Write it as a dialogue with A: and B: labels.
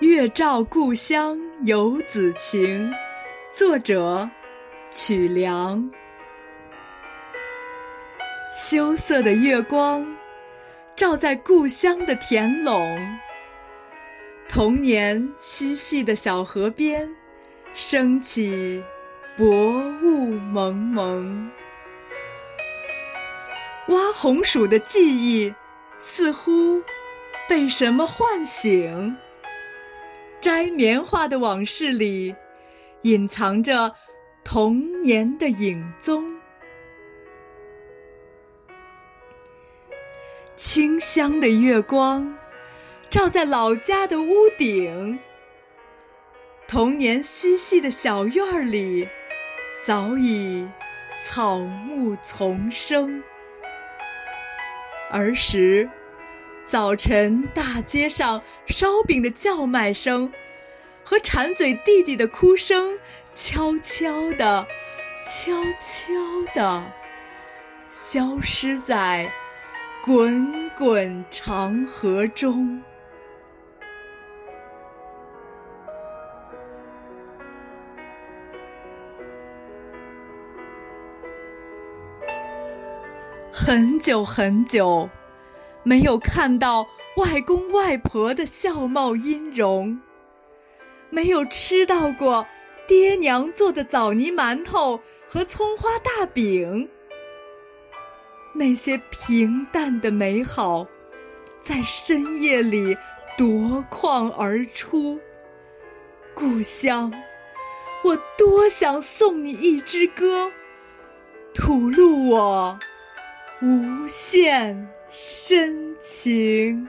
A: 月照故乡游子情，作者曲梁。羞涩的月光照在故乡的田垄，童年嬉戏的小河边升起薄雾蒙蒙。挖红薯的记忆似乎被什么唤醒。摘棉花的往事里，隐藏着童年的影踪。清香的月光照在老家的屋顶，童年嬉戏的小院里早已草木丛生。儿时。早晨，大街上烧饼的叫卖声和馋嘴弟弟的哭声，悄悄地、悄悄地消失在滚滚长河中。很久很久。没有看到外公外婆的笑貌音容，没有吃到过爹娘做的枣泥馒头和葱花大饼，那些平淡的美好，在深夜里夺眶而出。故乡，我多想送你一支歌，吐露我无限。深情。